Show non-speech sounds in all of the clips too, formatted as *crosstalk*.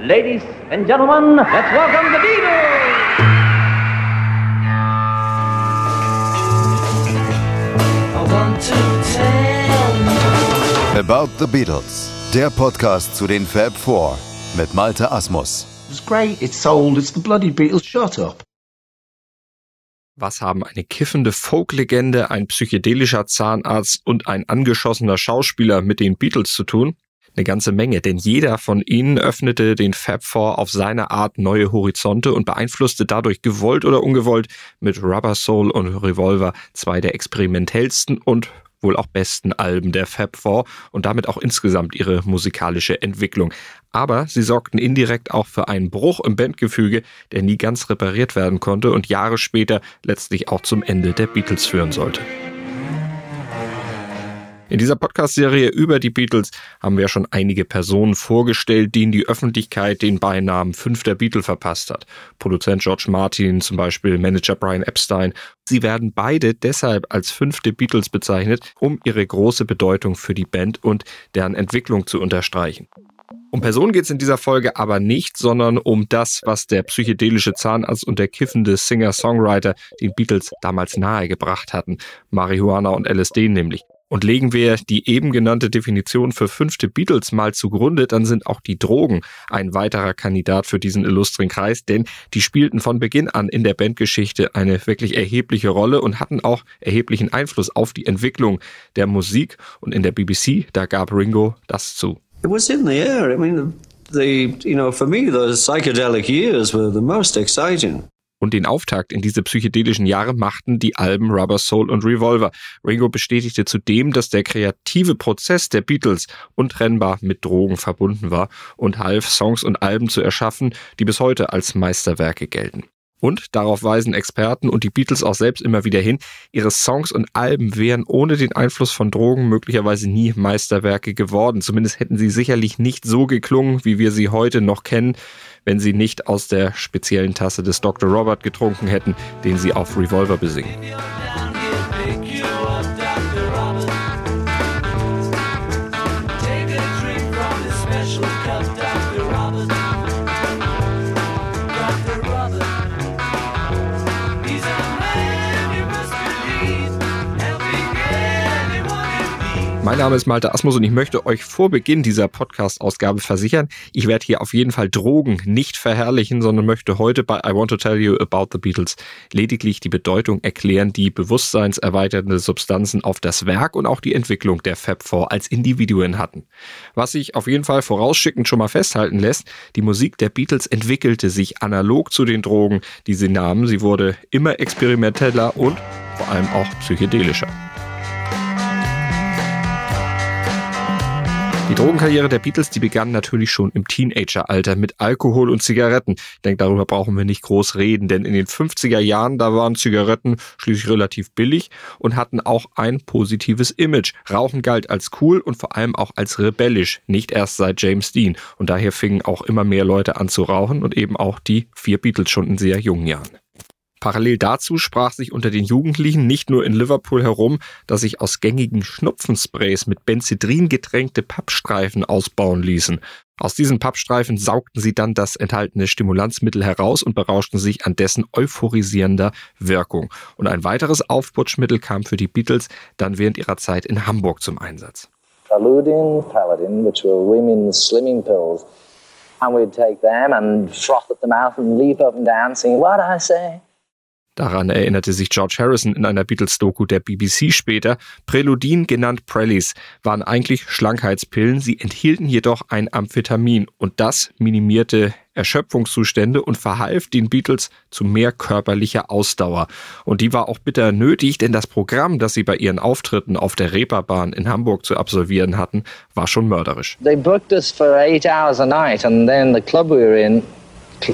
Ladies and gentlemen, let's welcome the Beatles! About the Beatles, der Podcast zu den Fab Four mit Malte Asmus. It's great, it's sold, it's the bloody Beatles, shut up. Was haben eine kiffende Folklegende, ein psychedelischer Zahnarzt und ein angeschossener Schauspieler mit den Beatles zu tun? Eine ganze Menge, denn jeder von ihnen öffnete den Fab Four auf seine Art neue Horizonte und beeinflusste dadurch gewollt oder ungewollt mit Rubber Soul und Revolver zwei der experimentellsten und wohl auch besten Alben der Fab Four und damit auch insgesamt ihre musikalische Entwicklung. Aber sie sorgten indirekt auch für einen Bruch im Bandgefüge, der nie ganz repariert werden konnte und Jahre später letztlich auch zum Ende der Beatles führen sollte. In dieser Podcast-Serie über die Beatles haben wir schon einige Personen vorgestellt, denen die Öffentlichkeit den Beinamen Fünfter Beatle verpasst hat. Produzent George Martin, zum Beispiel Manager Brian Epstein. Sie werden beide deshalb als fünfte Beatles bezeichnet, um ihre große Bedeutung für die Band und deren Entwicklung zu unterstreichen. Um Personen geht es in dieser Folge aber nicht, sondern um das, was der psychedelische Zahnarzt und der kiffende Singer-Songwriter den Beatles damals nahegebracht hatten. Marihuana und LSD nämlich. Und legen wir die eben genannte Definition für fünfte Beatles mal zugrunde, dann sind auch die Drogen ein weiterer Kandidat für diesen illustren Kreis, denn die spielten von Beginn an in der Bandgeschichte eine wirklich erhebliche Rolle und hatten auch erheblichen Einfluss auf die Entwicklung der Musik. Und in der BBC, da gab Ringo das zu. It was in the air. I mean, the, you know, for me, those psychedelic years were the most exciting. Und den Auftakt in diese psychedelischen Jahre machten die Alben Rubber Soul und Revolver. Ringo bestätigte zudem, dass der kreative Prozess der Beatles untrennbar mit Drogen verbunden war und half, Songs und Alben zu erschaffen, die bis heute als Meisterwerke gelten. Und darauf weisen Experten und die Beatles auch selbst immer wieder hin, ihre Songs und Alben wären ohne den Einfluss von Drogen möglicherweise nie Meisterwerke geworden. Zumindest hätten sie sicherlich nicht so geklungen, wie wir sie heute noch kennen, wenn sie nicht aus der speziellen Tasse des Dr. Robert getrunken hätten, den sie auf Revolver besingen. Mein Name ist Malte Asmus und ich möchte euch vor Beginn dieser Podcast-Ausgabe versichern, ich werde hier auf jeden Fall Drogen nicht verherrlichen, sondern möchte heute bei I Want to Tell You About the Beatles lediglich die Bedeutung erklären, die bewusstseinserweiternde Substanzen auf das Werk und auch die Entwicklung der Fab Four als Individuen hatten. Was sich auf jeden Fall vorausschickend schon mal festhalten lässt, die Musik der Beatles entwickelte sich analog zu den Drogen, die sie nahmen. Sie wurde immer experimenteller und vor allem auch psychedelischer. Die Drogenkarriere der Beatles, die begann natürlich schon im Teenageralter mit Alkohol und Zigaretten. Ich denke, darüber brauchen wir nicht groß reden, denn in den 50er Jahren, da waren Zigaretten schließlich relativ billig und hatten auch ein positives Image. Rauchen galt als cool und vor allem auch als rebellisch, nicht erst seit James Dean. Und daher fingen auch immer mehr Leute an zu rauchen und eben auch die vier Beatles schon in sehr jungen Jahren. Parallel dazu sprach sich unter den Jugendlichen nicht nur in Liverpool herum, dass sich aus gängigen Schnupfensprays mit Benzedrin getränkte Pappstreifen ausbauen ließen. Aus diesen Pappstreifen saugten sie dann das enthaltene Stimulanzmittel heraus und berauschten sich an dessen euphorisierender Wirkung. Und ein weiteres Aufputschmittel kam für die Beatles dann während ihrer Zeit in Hamburg zum Einsatz. Paludin, Paladin, which were women's slimming pills. And we'd take them and froth at the mouth and leap up and down singing, what I say? Daran erinnerte sich George Harrison in einer Beatles-Doku der BBC später. Preludin, genannt Prellies, waren eigentlich Schlankheitspillen, sie enthielten jedoch ein Amphetamin und das minimierte Erschöpfungszustände und verhalf den Beatles zu mehr körperlicher Ausdauer. Und die war auch bitter nötig, denn das Programm, das sie bei ihren Auftritten auf der Reeperbahn in Hamburg zu absolvieren hatten, war schon mörderisch. They booked us for eight hours a night and then the club we were in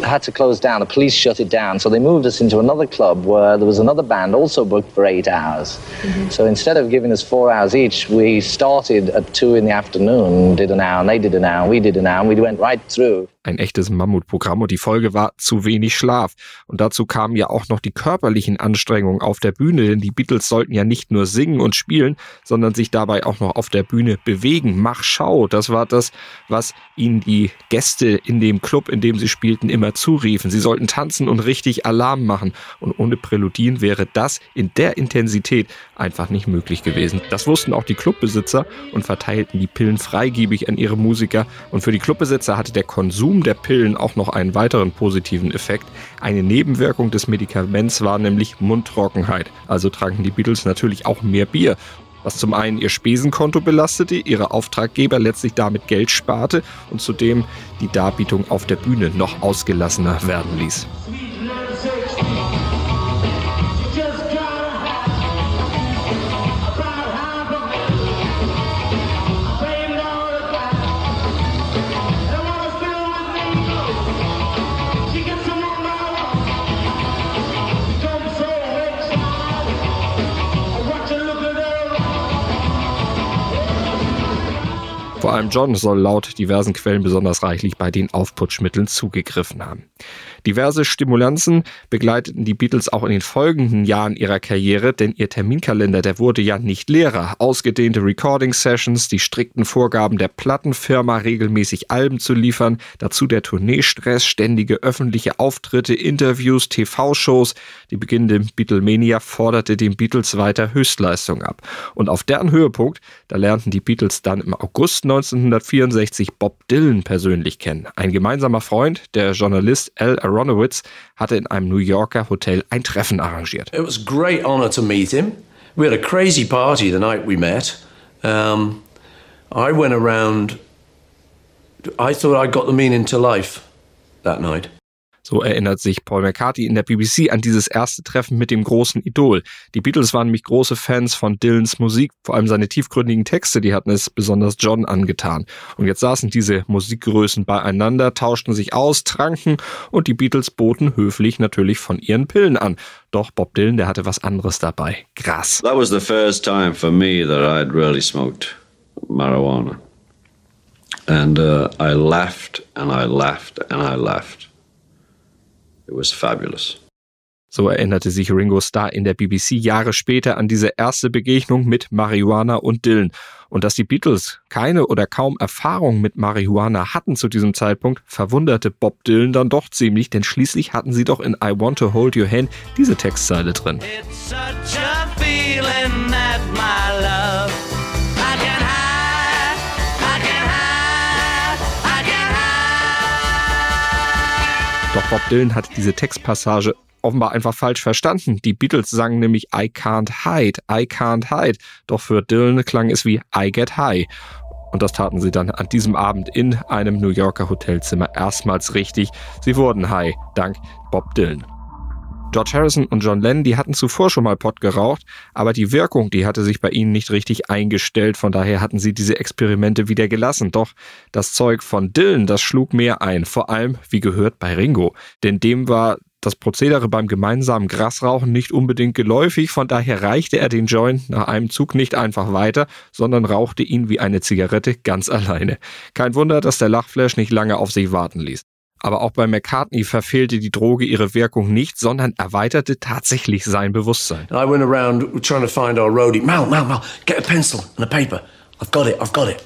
had to close down. The police shut it down. So they moved us into another club where there was another band also booked for eight hours. Mm-hmm. So instead of giving us four hours each, we started at two in the afternoon, did an hour, and they did an hour, and we did an hour, and we went right through. Ein echtes Mammutprogramm und die Folge war zu wenig Schlaf. Und dazu kamen ja auch noch die körperlichen Anstrengungen auf der Bühne, denn die Beatles sollten ja nicht nur singen und spielen, sondern sich dabei auch noch auf der Bühne bewegen. Mach Schau, das war das, was ihnen die Gäste in dem Club, in dem sie spielten, immer zuriefen. Sie sollten tanzen und richtig Alarm machen. Und ohne Präludien wäre das in der Intensität einfach nicht möglich gewesen. Das wussten auch die Clubbesitzer und verteilten die Pillen freigebig an ihre Musiker. Und für die Clubbesitzer hatte der Konsum der Pillen auch noch einen weiteren positiven Effekt. Eine Nebenwirkung des Medikaments war nämlich Mundtrockenheit. Also tranken die Beatles natürlich auch mehr Bier was zum einen ihr Spesenkonto belastete, ihre Auftraggeber letztlich damit Geld sparte und zudem die Darbietung auf der Bühne noch ausgelassener werden ließ. Allem John soll laut diversen Quellen besonders reichlich bei den Aufputschmitteln zugegriffen haben. Diverse Stimulanzen begleiteten die Beatles auch in den folgenden Jahren ihrer Karriere, denn ihr Terminkalender, der wurde ja nicht leerer. Ausgedehnte Recording-Sessions, die strikten Vorgaben der Plattenfirma, regelmäßig Alben zu liefern, dazu der Tourneestress, ständige öffentliche Auftritte, Interviews, TV-Shows. Die beginnende Beatlemania forderte den Beatles weiter Höchstleistung ab. Und auf deren Höhepunkt, da lernten die Beatles dann im August 1964 Bob Dylan persönlich kennen. Ein gemeinsamer Freund, der Journalist Al Aronowitz, hatte in einem New Yorker Hotel ein Treffen arrangiert. It was a great honor to meet him. We had a crazy party the night we met. Um, I went around. I thought I got the meaning to life that night. So erinnert sich Paul McCarthy in der BBC an dieses erste Treffen mit dem großen Idol. Die Beatles waren nämlich große Fans von Dylans Musik, vor allem seine tiefgründigen Texte, die hatten es besonders John angetan. Und jetzt saßen diese Musikgrößen beieinander, tauschten sich aus, tranken und die Beatles boten höflich natürlich von ihren Pillen an. Doch Bob Dylan, der hatte was anderes dabei. Gras. That was the first time for me that I'd really smoked marijuana. And uh, I laughed and I laughed and I laughed. It was fabulous. So erinnerte sich Ringo Starr in der BBC Jahre später an diese erste Begegnung mit Marihuana und Dylan. Und dass die Beatles keine oder kaum Erfahrung mit Marihuana hatten zu diesem Zeitpunkt, verwunderte Bob Dylan dann doch ziemlich, denn schließlich hatten sie doch in I Want to Hold Your Hand diese Textzeile drin. It's such a feeling Doch Bob Dylan hat diese Textpassage offenbar einfach falsch verstanden. Die Beatles sangen nämlich I can't hide, I can't hide. Doch für Dylan klang es wie I get high. Und das taten sie dann an diesem Abend in einem New Yorker Hotelzimmer erstmals richtig. Sie wurden high, dank Bob Dylan. George Harrison und John Lennon, die hatten zuvor schon mal Pott geraucht, aber die Wirkung, die hatte sich bei ihnen nicht richtig eingestellt, von daher hatten sie diese Experimente wieder gelassen. Doch das Zeug von Dylan, das schlug mehr ein, vor allem, wie gehört, bei Ringo. Denn dem war das Prozedere beim gemeinsamen Grasrauchen nicht unbedingt geläufig, von daher reichte er den Joint nach einem Zug nicht einfach weiter, sondern rauchte ihn wie eine Zigarette ganz *laughs* alleine. Kein Wunder, dass der Lachflash nicht lange auf sich warten ließ. Aber auch bei McCartney verfehlte die Droge ihre Wirkung nicht, sondern erweiterte tatsächlich sein Bewusstsein. And I went around trying to find our roadie. Mal, Mal, Mal, get a pencil and a paper. I've got it, I've got it.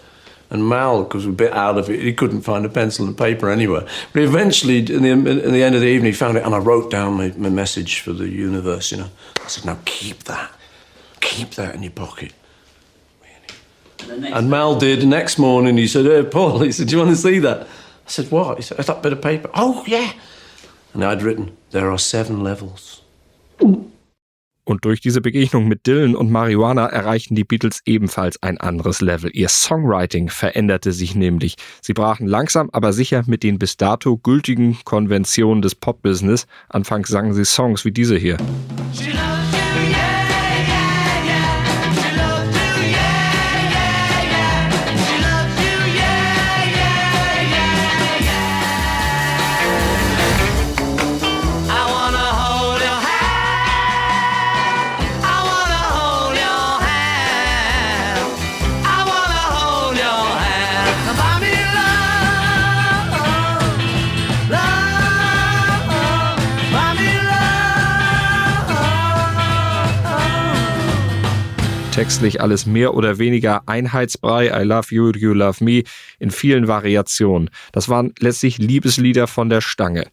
And Mal, because we're a bit out of it, he couldn't find a pencil and paper anywhere. But eventually, in the, in the end of the evening, he found it, and I wrote down my, my message for the universe, you know. I said, now keep that. Keep that in your pocket. And Mal did. The next morning, he said, Hey, Paul, *laughs* he said, Do you want to see that? I said, What? He said, That bit of paper. Oh, yeah. And I'd written, There are seven levels. Und durch diese Begegnung mit Dylan und Marihuana erreichten die Beatles ebenfalls ein anderes Level. Ihr Songwriting veränderte sich nämlich. Sie brachen langsam, aber sicher mit den bis dato gültigen Konventionen des Pop-Business. Anfangs sangen sie Songs wie diese hier. She Textlich alles mehr oder weniger Einheitsbrei, I love you, you love me, in vielen Variationen. Das waren letztlich Liebeslieder von der Stange.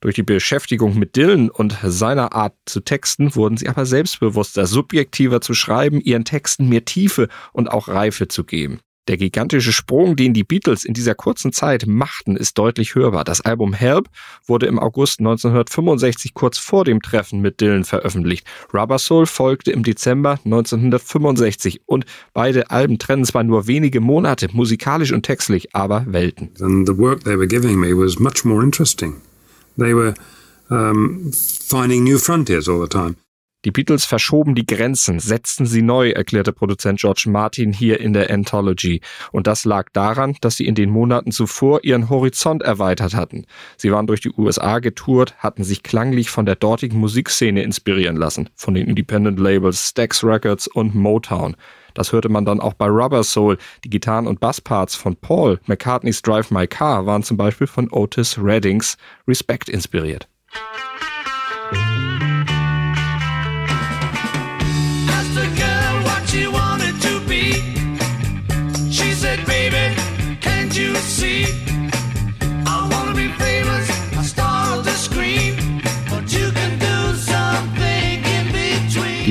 Durch die Beschäftigung mit Dylan und seiner Art zu texten wurden sie aber selbstbewusster, subjektiver zu schreiben, ihren Texten mehr Tiefe und auch Reife zu geben. Der gigantische Sprung, den die Beatles in dieser kurzen Zeit machten, ist deutlich hörbar. Das Album Help wurde im August 1965 kurz vor dem Treffen mit Dylan veröffentlicht. Rubber Soul folgte im Dezember 1965 und beide Alben trennen zwar nur wenige Monate, musikalisch und textlich, aber Welten. And the work they were giving me was much more interesting. They were um, finding new frontiers all the time. Die Beatles verschoben die Grenzen, setzten sie neu, erklärte Produzent George Martin hier in der Anthology. Und das lag daran, dass sie in den Monaten zuvor ihren Horizont erweitert hatten. Sie waren durch die USA getourt, hatten sich klanglich von der dortigen Musikszene inspirieren lassen, von den Independent Labels Stax Records und Motown. Das hörte man dann auch bei Rubber Soul. Die Gitarren- und Bassparts von Paul McCartneys Drive My Car waren zum Beispiel von Otis Reddings Respect inspiriert.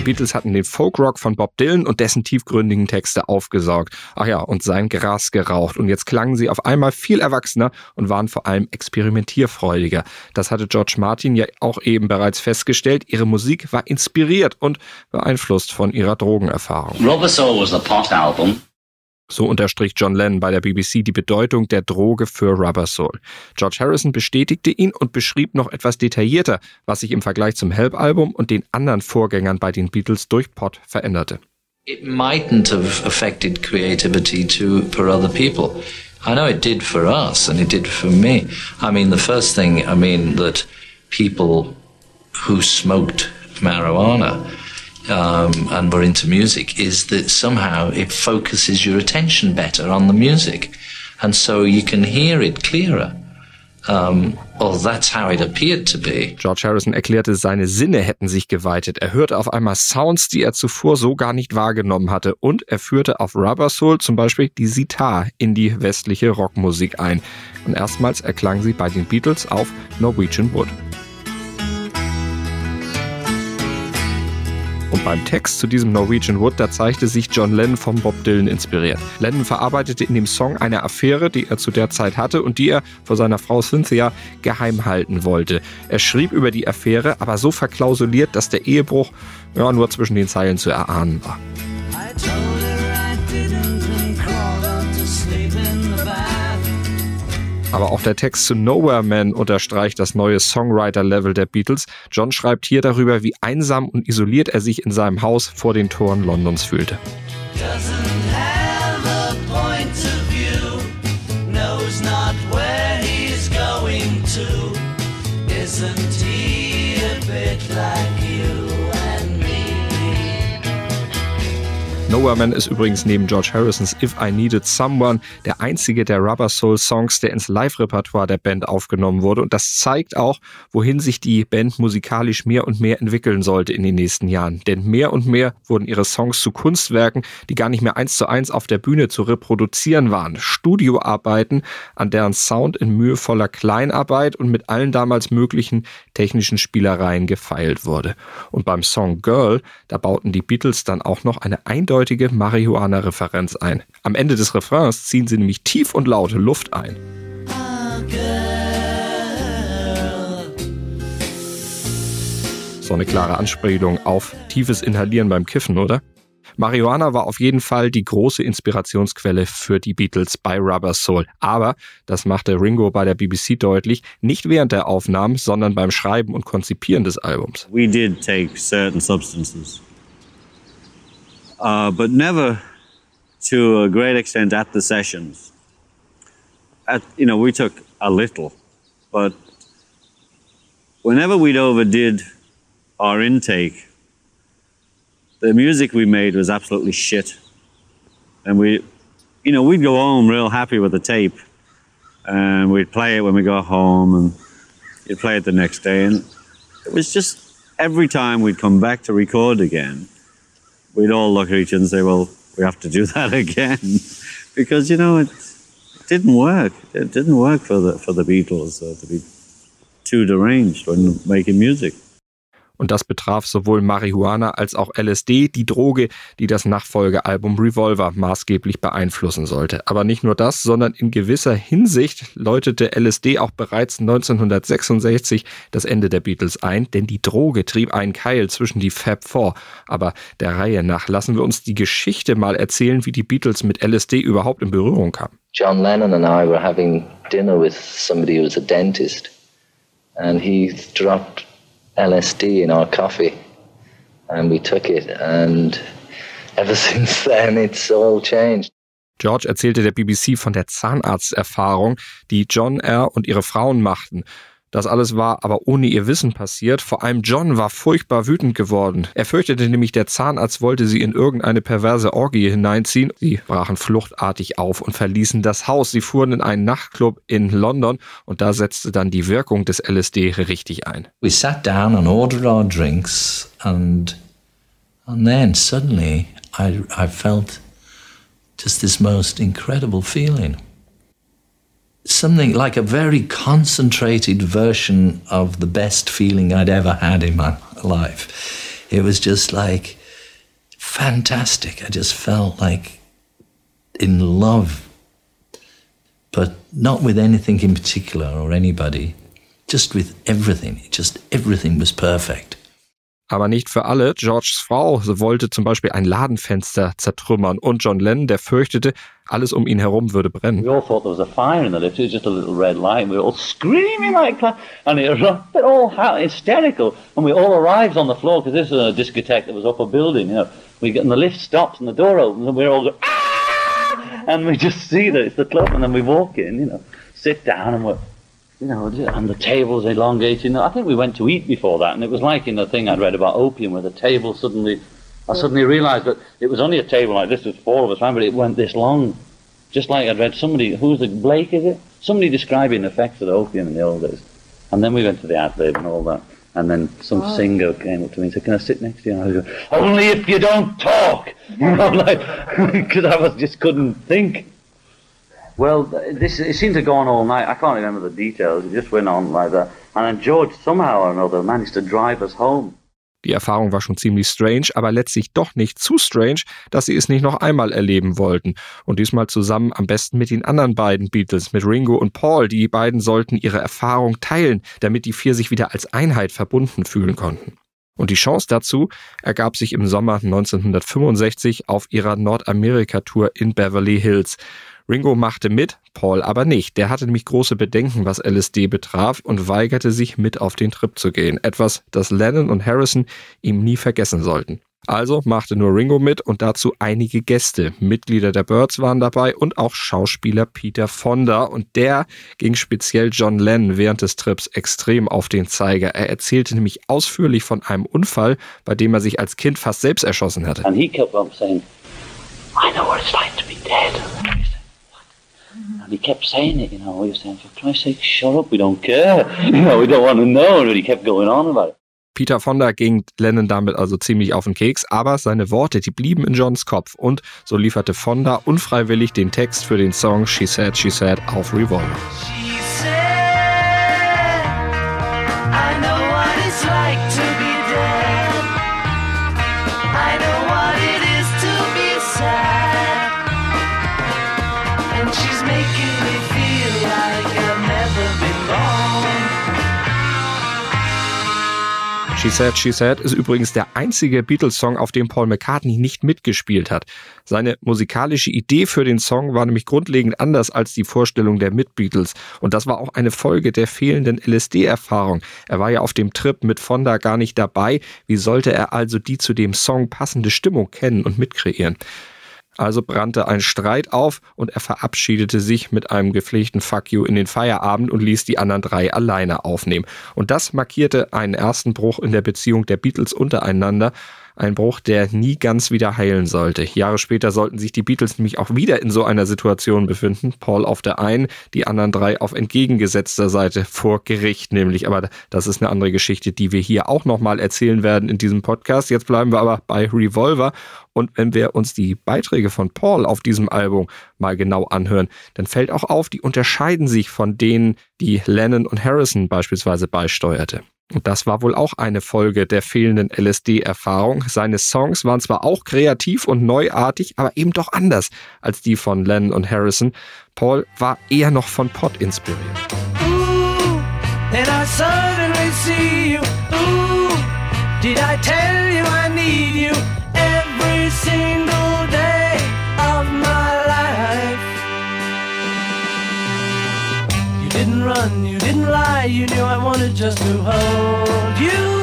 Beatles hatten den Folkrock von Bob Dylan und dessen tiefgründigen Texte aufgesaugt. Ach ja, und sein Gras geraucht. Und jetzt klangen sie auf einmal viel erwachsener und waren vor allem experimentierfreudiger. Das hatte George Martin ja auch eben bereits festgestellt. Ihre Musik war inspiriert und beeinflusst von ihrer Drogenerfahrung. Rubber Soul was a pot album. So unterstrich John Lennon bei der BBC die Bedeutung der Droge für Rubber Soul. George Harrison bestätigte ihn und beschrieb noch etwas detaillierter, was sich im Vergleich zum Help-Album und den anderen Vorgängern bei den Beatles durch Pot veränderte. It mightn't have affected creativity to for other people. I know it did for us and it did for me. I mean, the first thing, I mean, that people who smoked marijuana um, and were into music is that somehow it focuses your attention better on the music. And so you can hear it clearer. Um, well, that's how it appeared to be. George Harrison erklärte, seine Sinne hätten sich geweitet. Er hörte auf einmal Sounds, die er zuvor so gar nicht wahrgenommen hatte. Und er führte auf Rubber Soul zum Beispiel die Sitar in die westliche Rockmusik ein. Und erstmals erklang sie bei den Beatles auf Norwegian Wood. Und beim Text zu diesem Norwegian Wood, da zeigte sich John Lennon vom Bob Dylan inspiriert. Lennon verarbeitete in dem Song eine Affäre, die er zu der Zeit hatte und die er vor seiner Frau Cynthia geheim halten wollte. Er schrieb über die Affäre, aber so verklausuliert, dass der Ehebruch ja, nur zwischen den Zeilen zu erahnen war. Aber auch der Text zu Nowhere Man unterstreicht das neue Songwriter-Level der Beatles. John schreibt hier darüber, wie einsam und isoliert er sich in seinem Haus vor den Toren Londons fühlte. Isn't he a bit like Nowhere Man ist übrigens neben George Harrisons If I Needed Someone der einzige der Rubber Soul Songs, der ins Live-Repertoire der Band aufgenommen wurde. Und das zeigt auch, wohin sich die Band musikalisch mehr und mehr entwickeln sollte in den nächsten Jahren. Denn mehr und mehr wurden ihre Songs zu Kunstwerken, die gar nicht mehr eins zu eins auf der Bühne zu reproduzieren waren. Studioarbeiten, an deren Sound in mühevoller Kleinarbeit und mit allen damals möglichen technischen Spielereien gefeilt wurde. Und beim Song Girl, da bauten die Beatles dann auch noch eine eindeutige Marihuana-Referenz ein. Am Ende des Refrains ziehen sie nämlich tief und laute Luft ein. So eine klare Anspielung auf tiefes Inhalieren beim Kiffen, oder? Marihuana war auf jeden Fall die große Inspirationsquelle für die Beatles bei Rubber Soul. Aber, das machte Ringo bei der BBC deutlich, nicht während der Aufnahmen, sondern beim Schreiben und Konzipieren des Albums. We did take certain substances, uh, but never to a great extent at the sessions. At, you know, we took a little, but whenever we'd overdid our intake, the music we made was absolutely shit. And we, you know, we'd go home real happy with the tape, and we'd play it when we got home, and you'd play it the next day, and it was just every time we'd come back to record again, we'd all look at each other and say, well, we have to do *laughs* that again. because, you know, it, it didn't work. It didn't work for the, for the Beatles to be too deranged when making music. Und das betraf sowohl Marihuana als auch LSD, die Droge, die das Nachfolgealbum Revolver maßgeblich beeinflussen sollte. Aber nicht nur das, sondern in gewisser Hinsicht läutete LSD auch bereits 1966 das Ende der Beatles ein, denn die Droge trieb einen Keil zwischen die Fab Four. Aber der Reihe nach lassen wir uns die Geschichte mal erzählen, wie die Beatles mit LSD überhaupt in Berührung kamen. John Lennon and I were having dinner with somebody who was a dentist, and he dropped LSD in our coffee, and we took it, and *laughs* ever since then it's all changed. George erzählte der BBC von der Zahnarzterfahrung, die John R. und ihre Frauen machten. Das alles war aber ohne ihr Wissen passiert. Vor allem John war furchtbar wütend geworden. Er fürchtete nämlich, der Zahnarzt wollte sie in irgendeine perverse Orgie hineinziehen. Sie brachen fluchtartig auf und verließen das Haus. Sie fuhren in einen Nachtclub in London und da setzte dann die Wirkung des LSD richtig ein. We sat down and ordered our drinks and and then suddenly I I felt just this most incredible feeling. Something like a very concentrated version of the best feeling I'd ever had in my life. It was just like fantastic. I just felt like in love, but not with anything in particular or anybody, just with everything. Just everything was perfect. Aber nicht für alle. Georges Frau wollte zum Beispiel ein Ladenfenster zertrümmern und John Lennon, der fürchtete, alles um ihn herum würde brennen. We all thought there was a fire in the lift. It was just a little red light. We were all screaming like that. And it but all how hysterical. And we all arrived on the floor because this was a discotheque that was up a building. You know, we get, and the lift stops and the door opens and we're all going, ah! And we just see that it's the club. And then we walk in, you know, sit down and we're, you know, and the table's elongating. I think we went to eat before that. And it was like in the thing I'd read about opium where the table suddenly I suddenly realised that it was only a table like this with four of us but it went this long. Just like I'd read somebody, who's the, Blake is it? Somebody describing the effects of the opium in the old days. And then we went to the ad lib and all that. And then some Wow. singer came up to me and said, can I sit next to you? And I was going, only if you don't talk. *laughs* You know, like, *laughs* because I was just couldn't think. Well, this it seemed to go on all night. I can't remember the details. It just went on like that. And George somehow or another managed to drive us home. Die Erfahrung war schon ziemlich strange, aber letztlich doch nicht zu strange, dass sie es nicht noch einmal erleben wollten. Und diesmal zusammen am besten mit den anderen beiden Beatles, mit Ringo und Paul. Die beiden sollten ihre Erfahrung teilen, damit die vier sich wieder als Einheit verbunden fühlen konnten. Und die Chance dazu ergab sich im Sommer 1965 auf ihrer Nordamerika-Tour in Beverly Hills. Ringo machte mit, Paul aber nicht. Der hatte nämlich große Bedenken, was LSD betraf und weigerte sich mit auf den Trip zu gehen. Etwas, das Lennon und Harrison ihm nie vergessen sollten. Also machte nur Ringo mit und dazu einige Gäste. Mitglieder der Birds waren dabei und auch Schauspieler Peter Fonda und der ging speziell John Lennon während des Trips extrem auf den Zeiger. Er erzählte nämlich ausführlich von einem Unfall, bei dem er sich als Kind fast selbst erschossen hatte. And he kept on saying, I know what it's like to be dead. And he kept saying it, you know. He was saying, for Christ's sake, shut up, we don't care. *laughs* You know, we don't want to know. But he kept going on about it. Peter Fonda ging Lennon damit also ziemlich auf den Keks, aber seine Worte, die blieben in Johns Kopf und so lieferte Fonda unfreiwillig den Text für den Song She Said, She Said auf Revolver. She Said, She Said ist übrigens der einzige Beatles-Song, auf dem Paul McCartney nicht mitgespielt hat. Seine musikalische Idee für den Song war nämlich grundlegend anders als die Vorstellung der Mit-Beatles. Und das war auch eine Folge der fehlenden LSD-Erfahrung. Er war ja auf dem Trip mit Fonda gar nicht dabei. Wie sollte er also die zu dem Song passende Stimmung kennen und mitkreieren? Also brannte ein Streit auf und er verabschiedete sich mit einem gepflegten Fuck you in den Feierabend und ließ die anderen drei alleine aufnehmen. Und das markierte einen ersten Bruch in der Beziehung der Beatles untereinander. Ein Bruch, der nie ganz wieder heilen sollte. Jahre später sollten sich die Beatles nämlich auch wieder in so einer Situation befinden. Paul auf der einen, die anderen drei auf entgegengesetzter Seite vor Gericht nämlich. Aber das ist eine andere Geschichte, die wir hier auch nochmal erzählen werden in diesem Podcast. Jetzt bleiben wir aber bei Revolver. Und wenn wir uns die Beiträge von Paul auf diesem Album mal genau anhören, dann fällt auch auf, die unterscheiden sich von denen, die Lennon und Harrison beispielsweise beisteuerte. Und das war wohl auch eine Folge der fehlenden LSD-Erfahrung. Seine Songs waren zwar auch kreativ und neuartig, aber eben doch anders als die von Lennon und Harrison. Paul war eher noch von Pot inspiriert. Ooh, didn't run, you didn't lie, you knew I wanted just to hold you.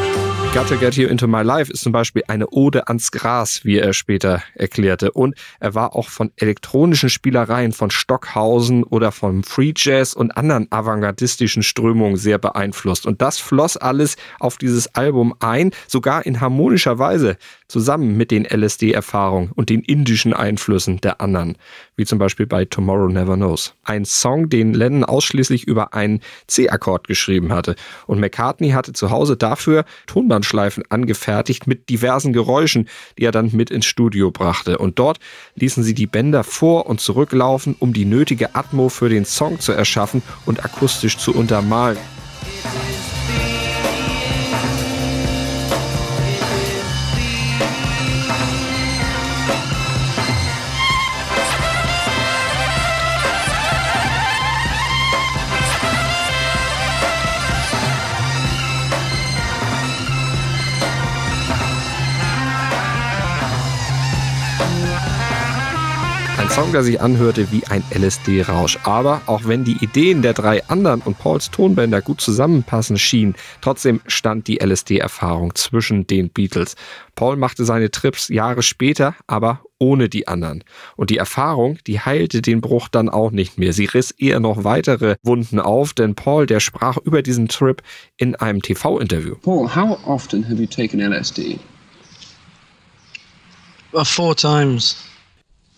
Gotta Get You Into My Life ist zum Beispiel eine Ode ans Gras, wie er später erklärte. Und er war auch von elektronischen Spielereien von Stockhausen oder vom Free Jazz und anderen avantgardistischen Strömungen sehr beeinflusst. Und das floss alles auf dieses Album ein, sogar in harmonischer Weise, zusammen mit den LSD-Erfahrungen und den indischen Einflüssen der anderen, wie zum Beispiel bei Tomorrow Never Knows. Ein Song, den Lennon ausschließlich über einen C-Akkord geschrieben hatte. Und McCartney hatte zu Hause dafür Tonband Tonbandschleifen angefertigt mit diversen Geräuschen, die er dann mit ins Studio brachte. Und dort ließen sie die Bänder vor und zurücklaufen, um die nötige Atmo für den Song zu erschaffen und akustisch zu untermalen. Der sich anhörte wie ein LSD-Rausch. Aber auch wenn die Ideen der drei anderen und Pauls Tonbänder gut zusammenpassen schienen, trotzdem stand die LSD-Erfahrung zwischen den Beatles. Paul machte seine Trips Jahre später, aber ohne die anderen. Und die Erfahrung, die heilte den Bruch dann auch nicht mehr. Sie riss eher noch weitere Wunden auf, denn Paul, der sprach über diesen Trip in einem TV-Interview. Paul, how often have you taken LSD? Uh, four times.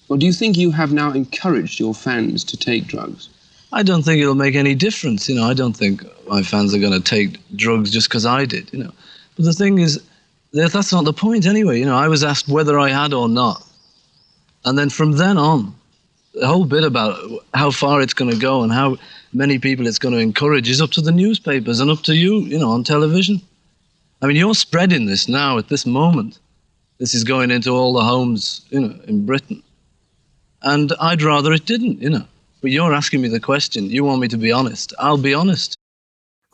Or do you think you have now encouraged your fans to take drugs? I don't think it'll make any difference. You know, I don't think my fans are going to take drugs just because I did. You know, but the thing is, that- that's not the point anyway. You know, I was asked whether I had or not, and then from then on, the whole bit about how far it's going to go and how many people it's going to encourage is up to the newspapers and up to you. You know, on television. I mean, you're spreading this now at this moment. This is going into all the homes, you know, in Britain. And I'd rather it didn't, you know. But you're asking me the question. You want me to be honest. I'll be honest.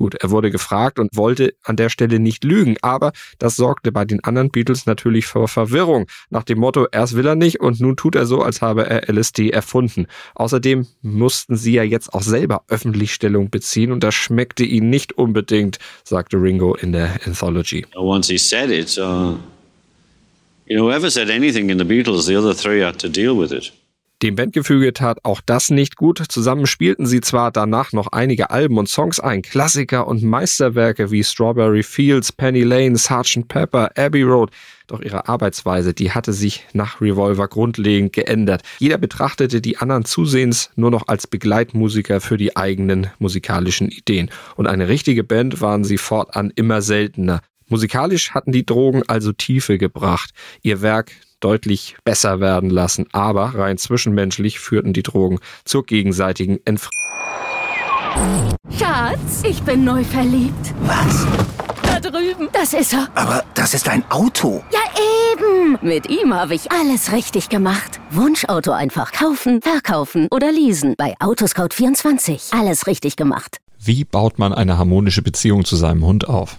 Gut, er wurde gefragt und wollte an der Stelle nicht lügen, aber das sorgte bei den anderen Beatles natürlich für Verwirrung. Nach dem Motto, erst will er nicht und nun tut er so, als habe er LSD erfunden. Außerdem mussten sie ja jetzt auch selber öffentlich Stellung beziehen und das schmeckte ihnen nicht unbedingt, sagte Ringo in der Anthology. Once he said it, uh, you know, whoever said anything in the Beatles, the other three had to deal with it. Dem Bandgefüge tat auch das nicht gut. Zusammen spielten sie zwar danach noch einige Alben und Songs ein, Klassiker und Meisterwerke wie Strawberry Fields, Penny Lane, Sgt. Pepper, Abbey Road, doch ihre Arbeitsweise, die hatte sich nach Revolver grundlegend geändert. Jeder betrachtete die anderen zusehends nur noch als Begleitmusiker für die eigenen musikalischen Ideen. Und eine richtige Band waren sie fortan immer seltener. Musikalisch hatten die Drogen also Tiefe gebracht, ihr Werk deutlich besser werden lassen, aber rein zwischenmenschlich führten die Drogen zur gegenseitigen Entfremdung. Schatz, ich bin neu verliebt. Was? Da drüben. Das ist er. Aber das ist ein Auto. Ja, eben. Mit ihm habe ich alles richtig gemacht. Wunschauto einfach kaufen, verkaufen oder leasen. Bei Autoscout24. Alles richtig gemacht. Wie baut man eine harmonische Beziehung zu seinem Hund auf?